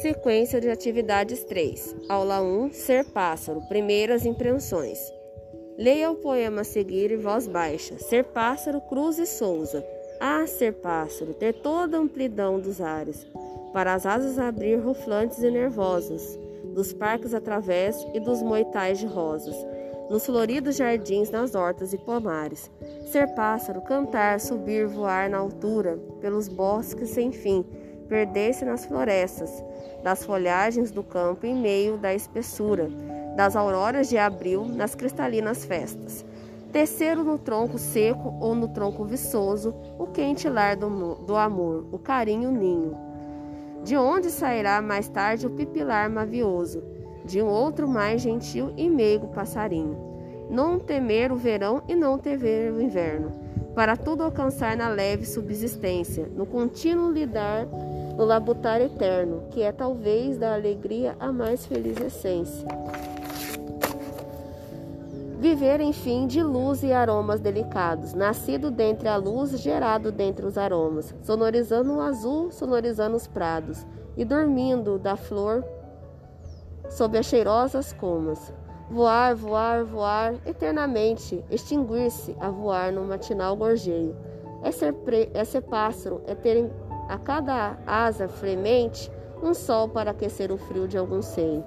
Sequência de atividades 3. Aula 1. Ser pássaro. Primeiras impressões. Leia o poema a seguir em voz baixa. Ser pássaro, Cruz e Souza. Ah, ser pássaro, ter toda a amplidão dos ares, para as asas abrir ruflantes e nervosas, dos parques através e dos moitais de rosas, nos floridos jardins, nas hortas e pomares. Ser pássaro, cantar, subir, voar na altura, pelos bosques sem fim, perder-se nas florestas, das folhagens do campo em meio da espessura, das auroras de abril nas cristalinas festas. Terceiro no tronco seco ou no tronco viçoso, o quente lar do, do amor, o carinho ninho. De onde sairá mais tarde o pipilar mavioso, de um outro mais gentil e meigo passarinho. Não temer o verão e não temer o inverno, para tudo alcançar na leve subsistência, no contínuo lidar, no labutar eterno, que é talvez da alegria a mais feliz essência. Viver, enfim, de luz e aromas delicados, nascido dentre a luz, gerado dentre os aromas, sonorizando o azul, sonorizando os prados, e dormindo da flor sob as cheirosas comas. Voar, voar, voar, eternamente, extinguir-se a voar no matinal gorjeio. É ser, pre... é ser pássaro, é ter a cada asa fremente um sol para aquecer o frio de algum seio.